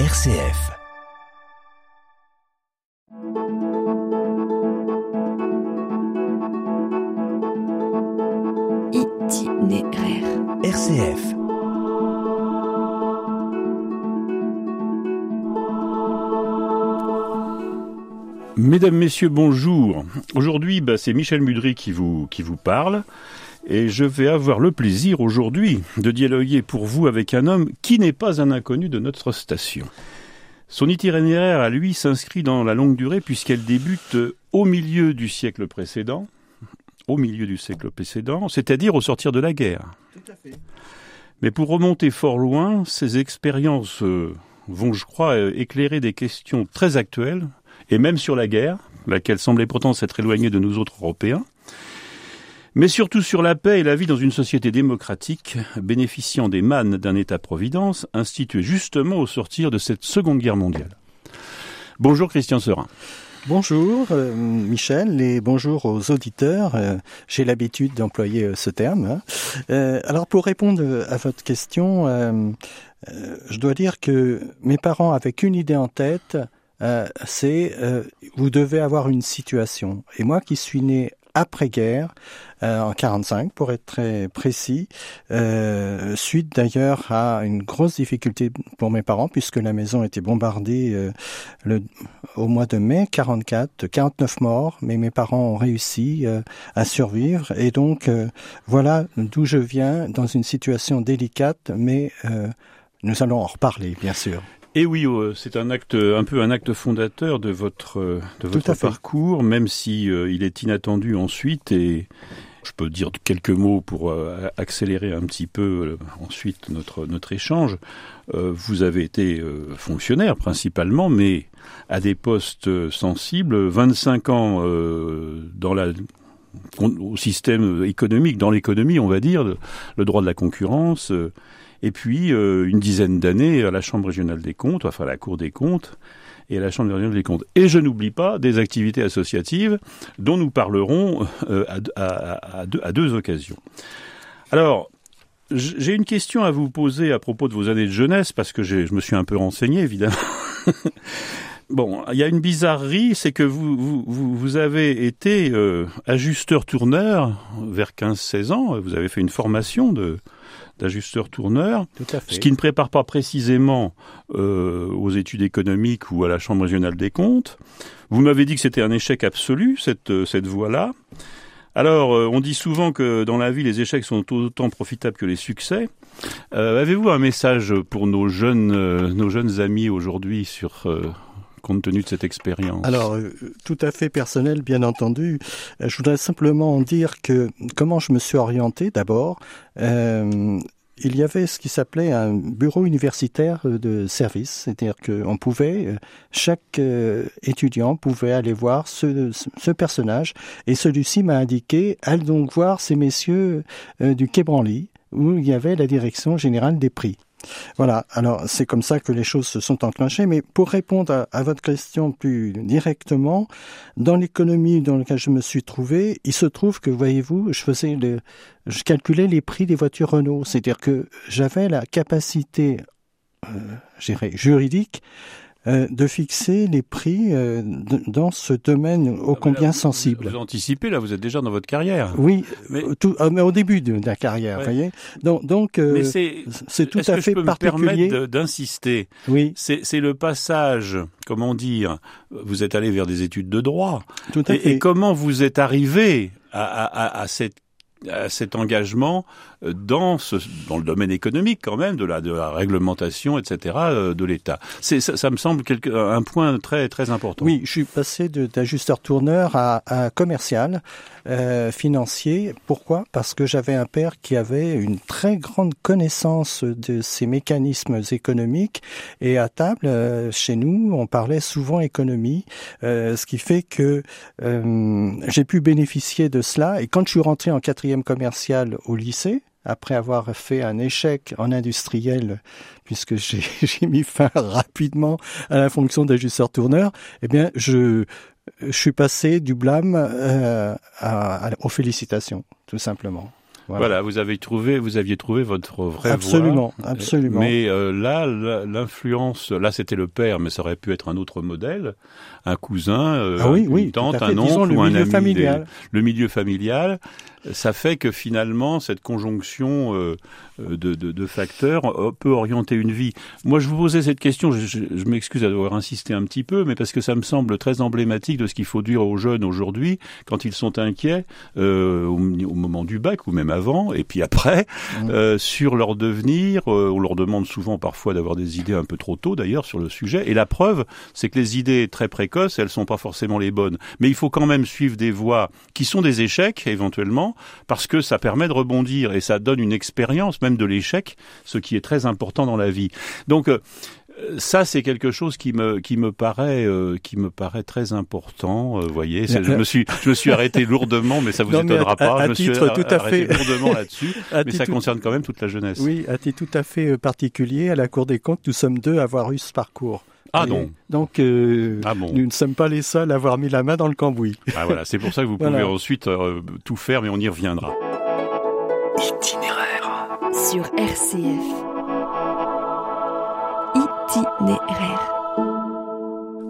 RCF. Itinéraire. RCF. Mesdames, Messieurs, bonjour. Aujourd'hui, bah, c'est Michel Mudry qui vous, qui vous parle. Et je vais avoir le plaisir aujourd'hui de dialoguer pour vous avec un homme qui n'est pas un inconnu de notre station. Son itinéraire à lui s'inscrit dans la longue durée puisqu'elle débute au milieu du siècle précédent, au milieu du siècle précédent, c'est-à-dire au sortir de la guerre. Tout à fait. Mais pour remonter fort loin, ces expériences euh, vont, je crois, euh, éclairer des questions très actuelles, et même sur la guerre, laquelle semblait pourtant s'être éloignée de nous autres Européens, mais surtout sur la paix et la vie dans une société démocratique, bénéficiant des mannes d'un État-providence, institué justement au sortir de cette Seconde Guerre mondiale. Bonjour Christian Serin. Bonjour euh, Michel et bonjour aux auditeurs. Euh, J'ai l'habitude d'employer euh, ce terme. hein. Alors pour répondre à votre question, je dois dire que mes parents avaient qu'une idée en tête, c'est vous devez avoir une situation. Et moi qui suis né après-guerre, euh, en 45 pour être très précis, euh, suite d'ailleurs à une grosse difficulté pour mes parents puisque la maison était bombardée euh, le, au mois de mai 44, 49 morts, mais mes parents ont réussi euh, à survivre et donc euh, voilà d'où je viens dans une situation délicate, mais euh, nous allons en reparler bien sûr. Et oui, euh, c'est un acte, un peu un acte fondateur de votre euh, de votre fait. parcours, même si euh, il est inattendu ensuite. Et je peux dire quelques mots pour euh, accélérer un petit peu euh, ensuite notre notre échange. Euh, vous avez été euh, fonctionnaire principalement, mais à des postes euh, sensibles, 25 ans euh, dans la au système économique, dans l'économie, on va dire, le, droit de la concurrence, euh, et puis euh, une dizaine d'années à la Chambre régionale des comptes, enfin à la Cour des comptes, et à la Chambre régionale des comptes. Et je n'oublie pas des activités associatives dont nous parlerons euh, à, deux, occasions. Alors, j'ai une question à vous poser à propos de vos années de jeunesse, parce que je me suis un peu renseigné, évidemment. Bon, il y a une bizarrerie, c'est que vous, vous, vous, vous avez été euh, ajusteur-tourneur vers 15-16 ans. Vous avez fait une formation de d'ajusteur-tourneur, Tout à fait. ce qui ne prépare pas précisément euh, aux études économiques ou à la Chambre régionale des comptes. Vous m'avez dit que c'était un échec absolu, cette, euh, cette voie-là. Alors, on dit souvent que dans la vie, les échecs sont autant profitables que les succès. Euh, Avez-vous un message pour nos jeunes, nos jeunes amis aujourd'hui sur euh, compte tenu de cette expérience Alors, euh, tout à fait personnel, bien entendu. Euh, Je voudrais simplement dire que comment je me suis orienté d'abord. euh, il y avait ce qui s'appelait un bureau universitaire de service, c'est-à-dire qu'on pouvait, euh, chaque étudiant pouvait aller voir ce, ce personnage, et celui-ci m'a indiqué, allez donc voir ces messieurs du Quai Branly, où il y avait la direction générale des prix. Voilà, alors c'est comme ça que les choses se sont enclenchées, mais pour répondre à, votre question plus directement, dans l'économie dans laquelle je me suis trouvé, il se trouve que, voyez-vous, je faisais je calculais les prix des voitures Renault, c'est-à-dire que j'avais la capacité, euh, juridique, euh, de fixer les prix euh, dans ce domaine ô Ah, mais combien là, vous- sensible. Vous anticipez, là, vous êtes déjà dans votre carrière. Oui, Mais- euh, tout, euh, mais au début de, de la carrière, Ouais. voyez. Donc, donc euh, c'est tout est-ce à que fait je peux me particulier. d'insister? Oui, C'est c'est le passage, comment dire, vous êtes allé vers des études de droit. tout à Et, fait. et comment vous êtes arrivé à, à, à, à cette à cet engagement dans ce dans le domaine économique quand même de la de la réglementation etc euh, de l'État ça, ça me semble quelque, un point très très important Oui, je suis passé d'ajusteur-tourneur à, à commercial, euh, financier. Pourquoi? Parce que j'avais un père qui avait une très grande connaissance de ces mécanismes économiques. Et à table, euh, chez nous, on parlait souvent économie, euh, ce qui fait que euh, j'ai pu bénéficier de cela. Et quand je suis rentré en quatrième commercial au lycée, après avoir fait un échec en industriel, puisque j'ai mis fin rapidement à la fonction d'ajusteur-tourneur, eh bien, je, je suis passé du blâme euh, à- à- aux félicitations, tout simplement. Voilà. vous avez trouvé, vous aviez trouvé votre vraie absolument. Absolument, Mais euh, là, l'influence, là, c'était le père, mais ça aurait pu être un autre modèle, un cousin, euh, ah oui, une tante, un oncle ou un ami. Familial. le milieu familial ça fait que finalement cette conjonction euh, de, de, de, facteurs euh, peut orienter une vie. Moi, je vous posais cette question, je, je, je m'excuse d'avoir insisté un petit peu, mais parce que ça me semble très emblématique de ce qu'il faut dire aux jeunes aujourd'hui quand ils sont inquiets euh, au, au, moment du bac ou même avant, et puis après, mmh. euh, sur leur devenir. Euh, on leur demande souvent parfois d'avoir des idées un peu trop tôt d'ailleurs sur le sujet, et la preuve, c'est que les idées très précoces, elles sont pas forcément les bonnes. Mais il faut quand même suivre des voies qui sont des échecs éventuellement parce que ça permet de rebondir et ça donne une expérience même de l'échec, ce qui est très important dans la vie. Donc euh, ça c'est quelque chose qui me qui me paraît euh, qui me paraît très important. Vous euh, voyez, je me suis je me suis arrêté lourdement, mais ça vous étonnera pas. À, je me titre suis tout à fait lourdement là-dessus, mais ça concerne quand même toute la jeunesse. Oui, à titre tout à fait particulier, à la Cour des comptes, nous sommes deux à avoir eu ce parcours. Ah non. Donc, euh, ah bon. nous ne sommes pas les seuls à avoir mis la main dans le cambouis. Ah voilà, c'est pour ça que vous pouvez ensuite euh, tout faire, mais on y reviendra. Itinéraire. Sur RCF. Itinéraire.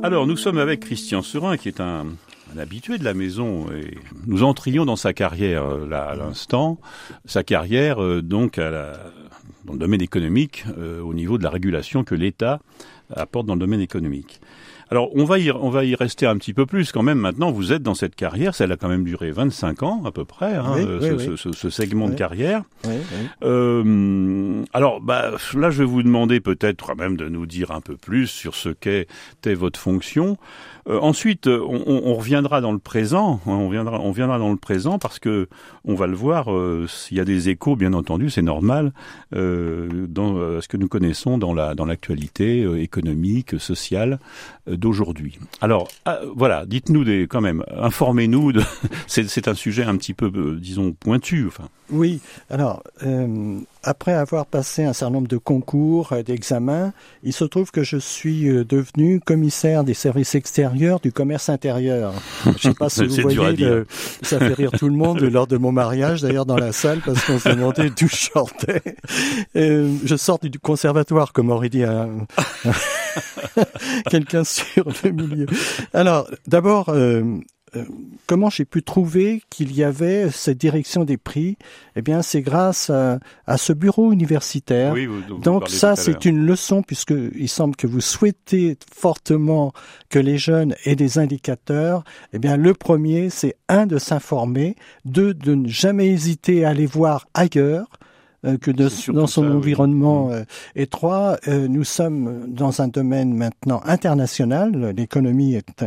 Alors, nous sommes avec Christian Serin, qui est un, un habitué de la maison, et nous entrions dans sa carrière euh, là à l'instant, sa carrière euh, donc à la, dans le domaine économique, euh, au niveau de la régulation que l'État apporte dans le domaine économique. Alors, on va, y, on va y rester un petit peu plus quand même. Maintenant, vous êtes dans cette carrière, ça a quand même duré 25 ans à peu près, hein, oui, ce, oui, ce, ce, segment oui. de carrière. Euh, alors, bah, là, je vais vous demander peut-être quand même de nous dire un peu plus sur ce qu'était votre fonction. Euh, ensuite, on, on, reviendra dans le présent. Hein, on viendra, on viendra dans le présent parce que on va le voir. Euh, s'il y a des échos, bien entendu, c'est normal euh, dans euh, ce que nous connaissons dans la dans l'actualité euh, économique, sociale d'aujourd'hui. Alors ah, voilà, dites-nous des quand même, informez-nous. De... c'est un sujet un petit peu, disons, pointu. Enfin. Oui. Alors après avoir passé un certain nombre de concours, d'examens, il se trouve que je suis devenu commissaire des services extérieurs du commerce intérieur. Je ne sais pas si vous voyez, le, ça fait rire tout le monde lors de mon mariage, d'ailleurs dans la salle, parce qu'on se demandait d'où je sortais. Et je sors du conservatoire, comme aurait dit un, quelqu'un sur le milieu. Alors, d'abord, euh, comment j'ai pu trouver qu'il y avait cette direction des prix? Eh bien, c'est grâce à, à, ce bureau universitaire. Oui, vous, vous Donc ça, c'est une leçon puisque il semble que vous souhaitez fortement que les jeunes aient des indicateurs. Eh bien, le premier, c'est un de s'informer, deux de ne jamais hésiter à aller voir ailleurs que de, dans son ça, environnement oui. euh, étroit. Euh, nous sommes dans un domaine maintenant international. L'économie est,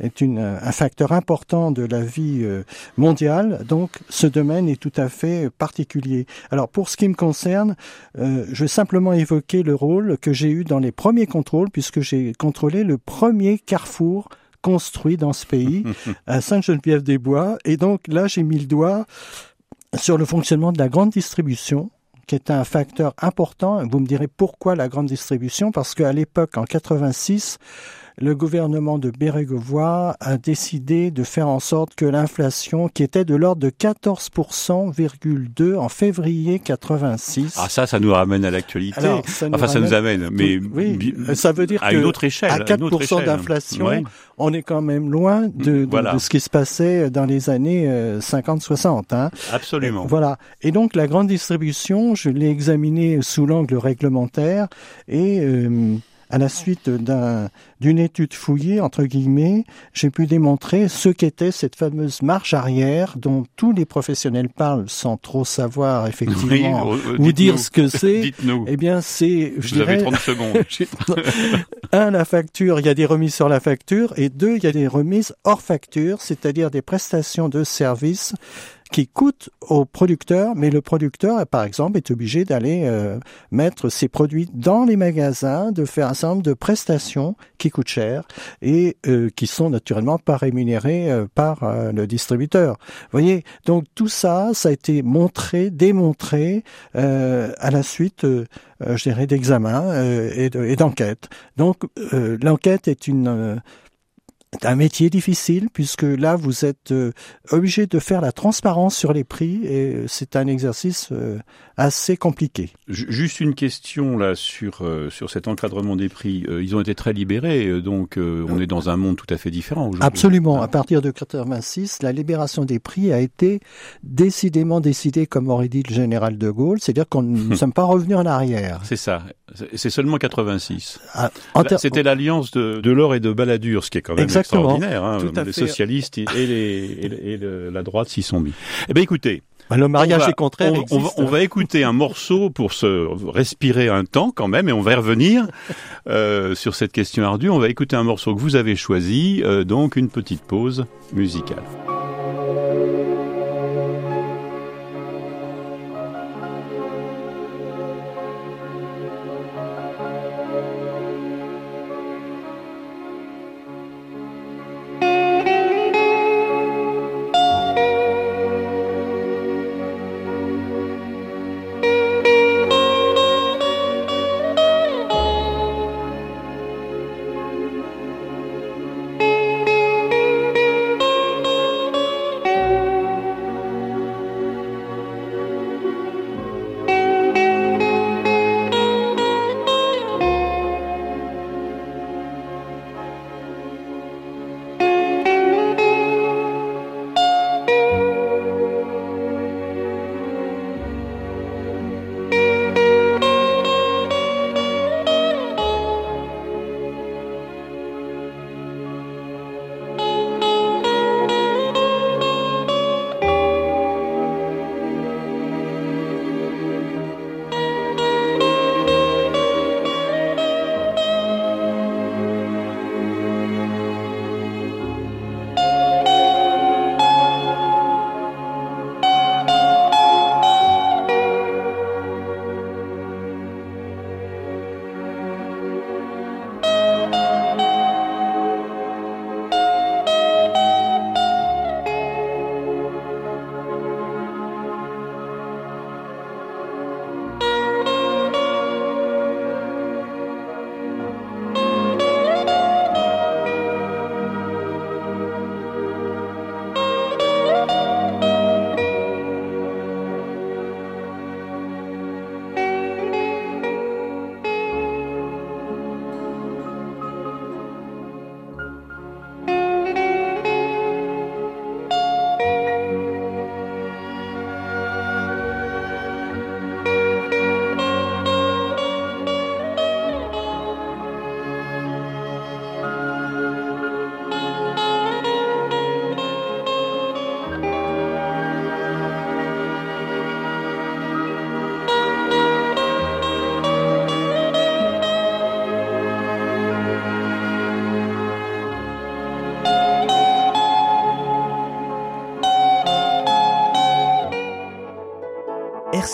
est une, un facteur important de la vie euh, mondiale, donc ce domaine est tout à fait particulier. Alors pour ce qui me concerne, euh, je vais simplement évoquer le rôle que j'ai eu dans les premiers contrôles, puisque j'ai contrôlé le premier carrefour construit dans ce pays, à Sainte-Geneviève-des-Bois. Et donc là, j'ai mis le doigt sur le fonctionnement de la grande distribution qui est un facteur important. Vous me direz pourquoi la grande distribution Parce qu'à l'époque, en 86, le gouvernement de Bérégovoy a décidé de faire en sorte que l'inflation, qui était de l'ordre de 14,2 en février 86. Ah ça, ça nous ramène à l'actualité. Enfin, ramène, ça nous amène, mais oui, ça veut dire à que une autre échelle, à 4% d'inflation, ouais. on est quand même loin de, de, voilà. de, ce qui se passait dans les années 50-60. Hein. Absolument. Et, voilà. Et donc la grande distribution, je l'ai examinée sous l'angle réglementaire et euh, à la suite d'une étude fouillée, entre guillemets, j'ai pu démontrer ce qu'était cette fameuse marche arrière dont tous les professionnels parlent sans trop savoir effectivement oui, ou dire ce que c'est. Dites-nous. Eh bien, c'est, je Vous dirais, avez 30 secondes. un, la facture, il y a des remises sur la facture, et deux, il y a des remises hors facture, c'est-à-dire des prestations de services qui coûte au producteur, mais le producteur, par exemple, est obligé d'aller euh, mettre ses produits dans les magasins, de faire un certain nombre de prestations qui coûtent cher et euh, qui sont naturellement pas rémunérées euh, par le distributeur. Vous voyez, donc tout ça, ça a été montré, démontré à la suite, je dirais, d'examens et d'enquêtes. donc l'enquête est une un métier difficile puisque là vous êtes euh, obligé de faire la transparence sur les prix et c'est un exercice euh, assez compliqué. Juste une question là sur euh, sur cet encadrement des prix. ils ont été très libérés, donc on est dans un monde tout à fait différent aujourd'hui. Absolument. À partir de 86, la libération des prix a été décidément décidée comme aurait dit le général de Gaulle, c'est-à-dire qu'on ne sommes pas revenus en arrière. C'est ça. C'est seulement 86. Ah, C'était l'alliance de, de l'or et de Balladur, ce qui est quand même extraordinaire. Hein. Les socialistes et, les, et, la droite s'y sont mis. Eh bien, écoutez. Bah, le mariage est contraire. On, va, écouter un morceau pour se respirer un temps quand même, et on va y revenir euh, sur cette question ardue. On va écouter un morceau que vous avez choisi, euh, donc une petite pause musicale.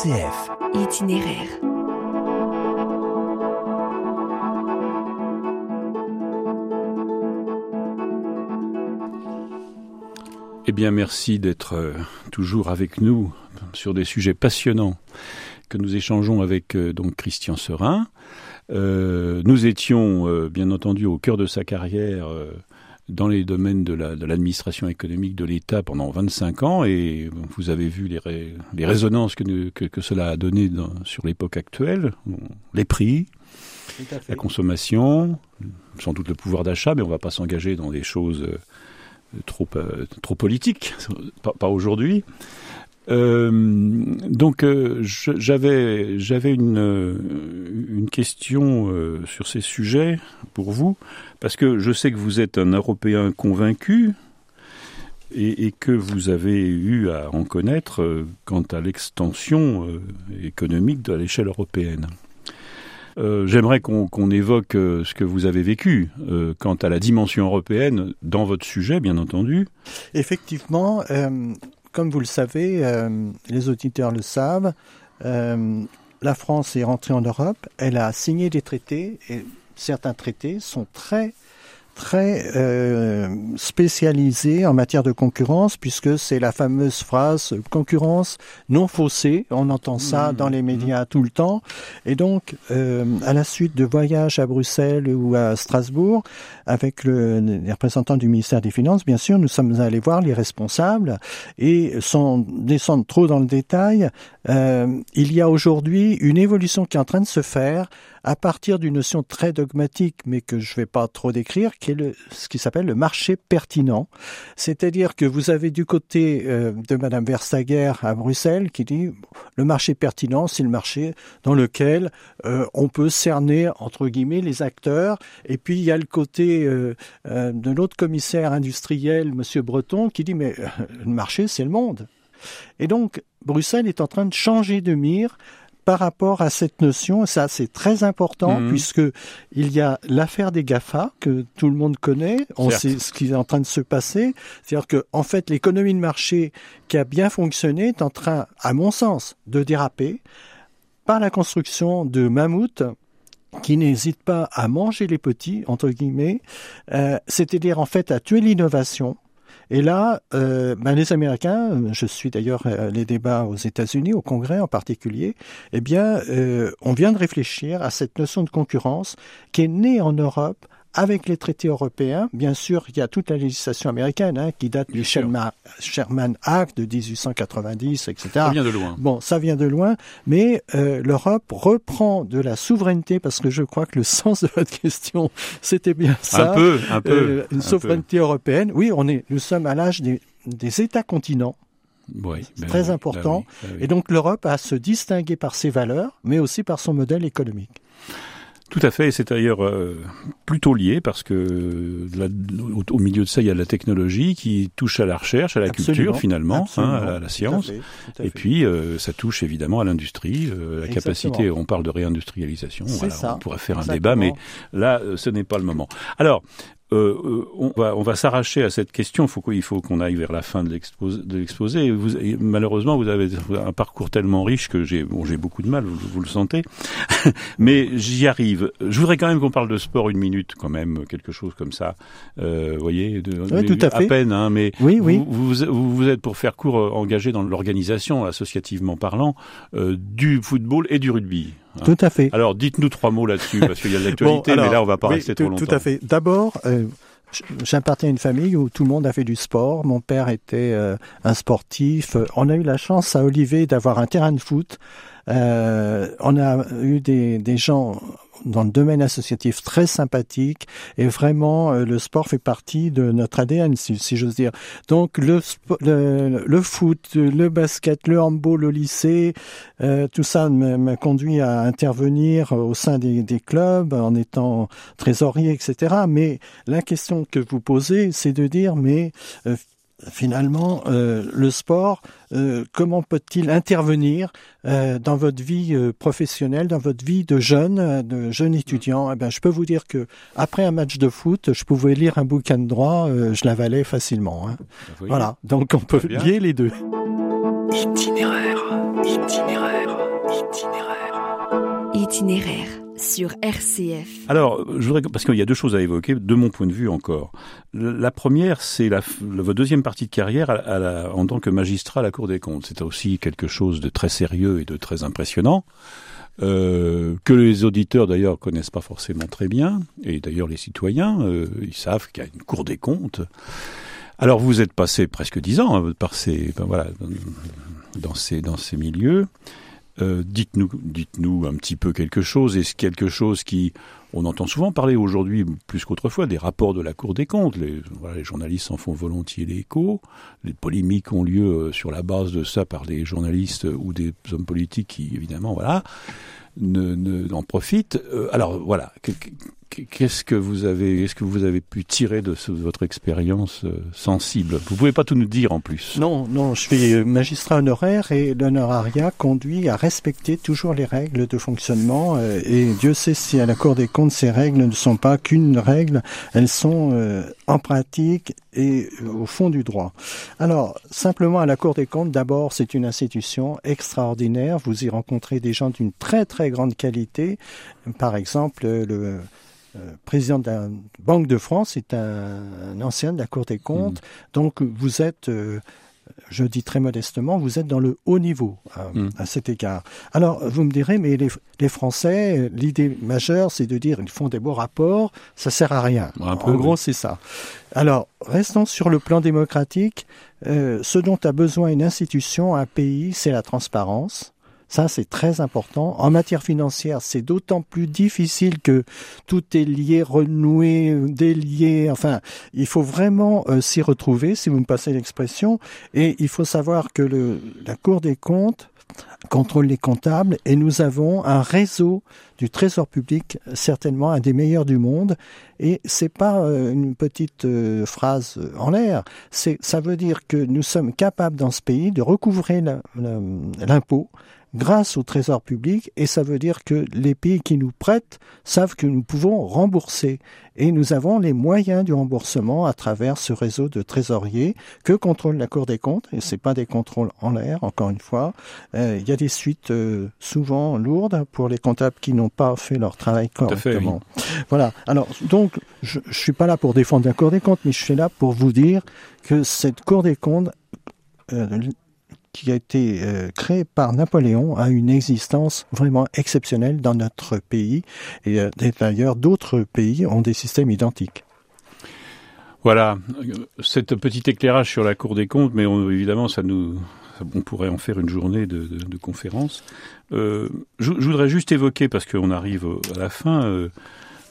Itinéraire. Eh bien, merci d'être euh, toujours avec nous sur des sujets passionnants que nous échangeons avec euh, donc Christian Serin. Euh, nous étions bien entendu au cœur de sa carrière dans les domaines de l'administration économique de l'État pendant 25 ans et vous avez vu les, les résonances que, que, cela a donné dans, sur l'époque actuelle, les prix, la consommation, sans doute le pouvoir d'achat, mais on ne va pas s'engager dans des choses euh, trop, euh, trop politiques, pas, pas aujourd'hui. Euh, donc euh, j'avais j'avais une euh, une question sur ces sujets pour vous parce que je sais que vous êtes un Européen convaincu et, que vous avez eu à en connaître quant à l'extension économique de l'échelle européenne. J'aimerais qu'on évoque ce que vous avez vécu quant à la dimension européenne dans votre sujet, bien entendu. Effectivement, comme vous le savez, euh, les auditeurs le savent, euh, la France est rentrée en Europe, elle a signé des traités et certains traités sont très très euh, spécialisé en matière de concurrence, puisque c'est la fameuse phrase concurrence non faussée. On entend ça Mmh, dans les médias tout le temps. Et donc, euh, à la suite de voyages à Bruxelles ou à Strasbourg, avec le, les représentants du ministère des Finances, bien sûr, nous sommes allés voir les responsables et sans descendre trop dans le détail, euh, il y a aujourd'hui une évolution qui est en train de se faire à partir d'une notion très dogmatique, mais que je ne vais pas trop décrire, qui est ce qui s'appelle le marché pertinent. C'est-à-dire que vous avez du côté euh, de Madame Verstager à Bruxelles qui dit le marché pertinent, c'est le marché dans lequel euh, on peut cerner entre guillemets les acteurs. Et puis il y a le côté euh, de l'autre commissaire industriel, Monsieur Breton, qui dit mais le marché, c'est le monde. Et donc Bruxelles est en train de changer de mire par rapport à cette notion, ça c'est très important Mhm. puisque il y a l'affaire des Gafa que tout le monde connaît, on Certes. sait ce qui est en train de se passer, c'est-à-dire que en fait l'économie de marché qui a bien fonctionné est en train, à mon sens, de déraper par la construction de mammouths qui n'hésitent pas à manger les petits entre guillemets, euh, c'est-à-dire en fait à tuer l'innovation. Et là, euh, ben, les Américains, je suis d'ailleurs les débats aux États-Unis, au Congrès en particulier, eh bien, euh, on vient de réfléchir à cette notion de concurrence qui est née en Europe avec les traités européens. Bien sûr, il y a toute la législation américaine hein, qui date Bien du. Sherman, Sherman Act de 1890, etc. Ça vient de loin. Bon, ça vient de loin, mais euh, l'Europe reprend de la souveraineté parce que je crois que le sens de votre question, c'était bien ça. un peu, un peu. Euh, une un souveraineté européenne. Oui, on est, nous sommes à l'âge des, des États-continents. c'est ben très oui, important. ben oui, ben oui. Et donc l'Europe a à se distinguer par ses valeurs, mais aussi par son modèle économique. Tout à fait, et c'est d'ailleurs euh, plutôt lié parce que là, au, au milieu de ça, il y a la technologie qui touche à la recherche, à la Absolument, culture finalement, hein, à la science. Tout à fait, tout à Et puis, euh, ça touche évidemment à l'industrie, euh, la Exactement. capacité. On parle de réindustrialisation. Voilà, on pourrait faire un exactement. débat, mais là, euh, ce n'est pas le moment. Alors, euh, euh, on va, on va s'arracher à cette question. Faut qu'il faut qu'on aille vers la fin de l'exposé. Malheureusement, vous avez un parcours tellement riche que j'ai, bon, beaucoup de mal. Vous, vous le sentez, mais j'y arrive. Je voudrais quand même qu'on parle de sport une minute, quand même, quelque chose comme ça. Euh, vous voyez, de, Oui, tout à fait. peine, hein, mais Oui, oui. vous, vous, êtes pour faire court euh, engagé dans l'organisation, associativement parlant, euh, du football et du rugby. Hein. Tout à fait. Alors, dites-nous trois mots là-dessus, parce qu'il y a de l'actualité, Bon, mais là, on va pas rester tout, trop longtemps. Tout à fait. D'abord, euh, j'appartiens à une famille où tout le monde a fait du sport. Mon père était euh, un sportif. On a eu la chance à Olivet d'avoir un terrain de foot. Euh, on a eu des, des gens dans le domaine associatif très sympathiques et vraiment euh, le sport fait partie de notre ADN si, si j'ose dire. Donc le, le, le foot, le basket, le handball au lycée, euh, tout ça m'a conduit à intervenir au sein des, des clubs en étant trésorier, etc. Mais la question que vous posez, c'est de dire, mais euh, finalement, euh, le sport, euh, comment peut-il intervenir euh, dans votre vie euh, professionnelle, dans votre vie de jeune, de jeune étudiant? Eh ben, je peux vous dire que après un match de foot, je pouvais lire un bouquin de droit, euh, je l'avalais facilement. hein. Voyez Voilà, donc on peut lier les deux. Itinéraire, itinéraire, itinéraire. Itinéraire sur RCF. Alors, je voudrais, parce qu'il y a deux choses à évoquer, de mon point de vue encore. La première, c'est la, votre deuxième partie de carrière en tant que magistrat à la Cour des comptes. C'est aussi quelque chose de très sérieux et de très impressionnant. euh, que les auditeurs d'ailleurs connaissent pas forcément très bien, et d'ailleurs les citoyens, euh, ils savent qu'il y a une Cour des comptes. Alors vous êtes passé presque dix ans hein, ben voilà, dans ces milieux. Euh, dites-nous, un petit peu quelque chose. Est-ce quelque chose qui, on entend souvent parler aujourd'hui plus qu'autrefois des rapports de la Cour des comptes. Les, journalistes en font volontiers l'écho. Les polémiques ont lieu euh, sur la base de ça par des journalistes ou des hommes politiques qui, évidemment, voilà, ne, en profitent. Euh, alors voilà, qu'est-ce que vous avez, est-ce que vous avez pu tirer de, ce- de votre expérience euh, sensible? Vous pouvez pas tout nous dire en plus. Non, non, je suis euh, magistrat honoraire et l'honorariat conduit à respecter toujours les règles de fonctionnement. euh, Et Dieu sait si à la Cour des comptes, ces règles ne sont pas qu'une règle, elles sont en pratique et au fond du droit. Alors, simplement à la Cour des comptes, d'abord, c'est une institution extraordinaire. Vous y rencontrez des gens d'une très très grande qualité. Par exemple, le président de la Banque de France, est un, ancien de la Cour des comptes. Mmh. Donc vous êtes je dis très modestement, vous êtes dans le haut niveau à, cet égard. Alors, vous me direz, mais les, Français, l'idée majeure, c'est de dire, ils font des beaux rapports, ça sert à rien. en gros, c'est ça. Alors, restons sur le plan démocratique. Euh, ce dont a besoin une institution, un pays, c'est la transparence. Ça, c'est très important. En matière financière, c'est d'autant plus difficile que tout est lié, renoué, délié. Enfin, il faut vraiment euh, s'y retrouver, si vous me passez l'expression. Et il faut savoir que le, la Cour des comptes contrôle les comptables et nous avons un réseau du trésor public certainement un des meilleurs du monde. Et c'est pas euh, une petite euh, phrase en l'air. C'est ça veut dire que nous sommes capables dans ce pays de recouvrer l'impôt grâce au trésor public. Et ça veut dire que les pays qui nous prêtent savent que nous pouvons rembourser et nous avons les moyens du remboursement à travers ce réseau de trésoriers que contrôle la Cour des comptes. Et c'est pas des contrôles en l'air encore une fois. Euh, il y a des suites euh, souvent lourdes pour les comptables qui n'ont pas fait leur travail correctement. Voilà. Alors donc je, je suis pas là pour défendre la Cour des comptes mais je suis là pour vous dire que cette Cour des comptes euh, qui a été euh, créé par Napoléon a une existence vraiment exceptionnelle dans notre pays. Et euh, d'ailleurs, d'autres pays ont des systèmes identiques. Voilà, cet petit éclairage sur la Cour des comptes, mais évidemment, ça nous, on pourrait en faire une journée de, de, conférence. Euh, je, voudrais juste évoquer, parce qu'on arrive à la fin,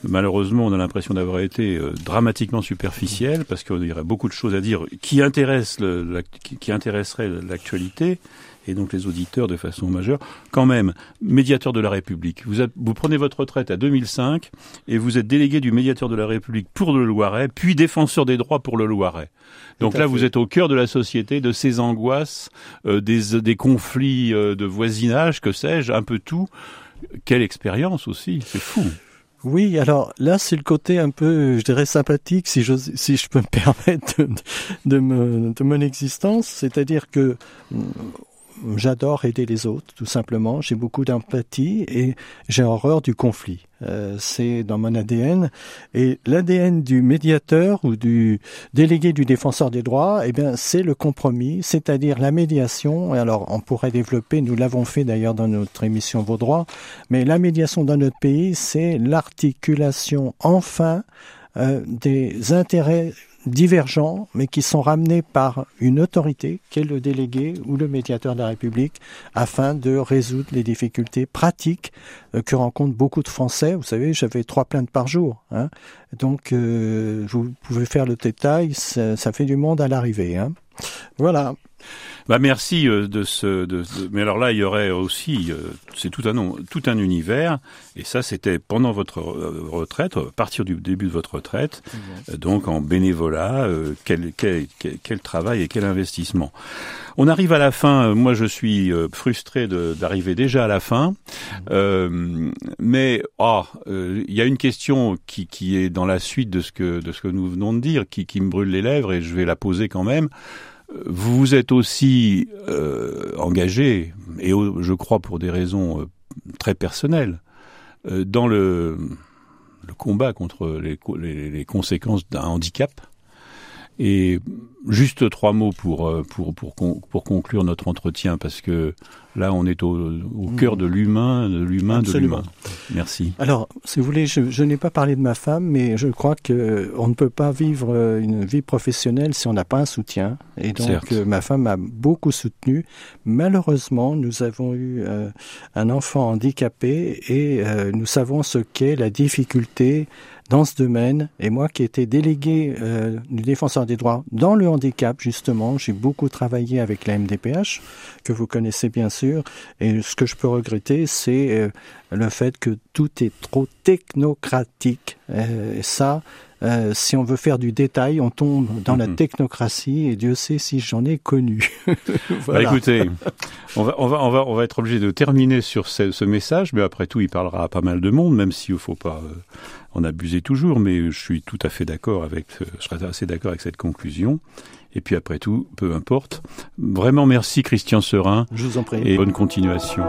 malheureusement, on a l'impression d'avoir été euh, dramatiquement superficiel parce qu'il y aurait beaucoup de choses à dire qui intéressent le, qui intéresseraient l'actualité et donc les auditeurs de façon majeure. Quand même, médiateur de la République. Vous, prenez votre retraite à 2005 et vous êtes délégué du médiateur de la République pour le Loiret, puis défenseur des droits pour le Loiret. Donc là, vous êtes au cœur de la société, de ces angoisses, euh, des, des conflits euh, de voisinage, que sais-je, un peu tout. Quelle expérience aussi, c'est fou. Oui, alors là, c'est le côté un peu, je dirais, sympathique, si je, si je peux me permettre de, de, me, de mon existence. C'est-à-dire que j'adore aider les autres, tout simplement. J'ai beaucoup d'empathie et j'ai horreur du conflit. Euh, c'est dans mon ADN. Et l'ADN du médiateur ou du délégué du défenseur des droits, eh bien, c'est le compromis, c'est-à-dire la médiation. Alors, on pourrait développer, nous l'avons fait d'ailleurs dans notre émission Vos droits, mais la médiation dans notre pays, c'est l'articulation enfin euh, des intérêts divergents, mais qui sont ramenés par une autorité, qui est le délégué ou le médiateur de la République, afin de résoudre les difficultés pratiques euh, que rencontrent beaucoup de Français. Vous savez, j'avais trois plaintes par jour. Hein. Donc, euh, vous pouvez faire le détail, ça, ça fait du monde à l'arrivée. Hein. Voilà. Bah merci euh, de ce. De, mais alors là, il y aurait aussi, euh, c'est tout un tout un univers, et ça, c'était pendant votre euh, retraite, à partir du début de votre retraite, donc en bénévolat, quel, quel, quel, travail et quel investissement. On arrive à la fin. Moi, je suis frustré d'arriver déjà à la fin, mmh. mais ah, il y a une question qui, qui est dans la suite de ce que de ce que nous venons de dire, qui, qui me brûle les lèvres, et je vais la poser quand même vous vous êtes aussi euh, engagé, et je crois pour des raisons euh, très personnelles, euh, dans le, combat contre les conséquences d'un handicap. Et juste trois mots pour, euh, pour, pour, pour conclure notre entretien, parce que là, on est au, au cœur de l'humain, de l'humain, de l'humain. Merci. Alors, si vous voulez, je, je n'ai pas parlé de ma femme, mais je crois que on ne peut pas vivre euh, une vie professionnelle si on n'a pas un soutien. Et donc, euh, ma femme m'a beaucoup soutenu. Malheureusement, nous avons eu un enfant handicapé et nous savons ce qu'est la difficulté dans ce domaine. Et moi qui étais délégué euh, du défenseur des droits dans le handicap, justement, j'ai beaucoup travaillé avec la MDPH, que vous connaissez bien sûr. Et ce que je peux regretter, c'est euh, le fait que tout est trop technocratique. Euh, et ça, euh, si on veut faire du détail, on tombe dans la mhm. technocratie et Dieu sait si j'en ai connu. voilà. bah écoutez, on va, on va, on va, on va être obligé de terminer sur ce, ce, message, mais après tout, il parlera à pas mal de monde, même s'il ne faut pas euh, en abuser toujours. Mais je suis tout à fait d'accord avec, euh, je serais assez d'accord avec cette conclusion. Et puis après tout, peu importe. Vraiment merci Christian Serin. Je vous en prie. Et bonne continuation.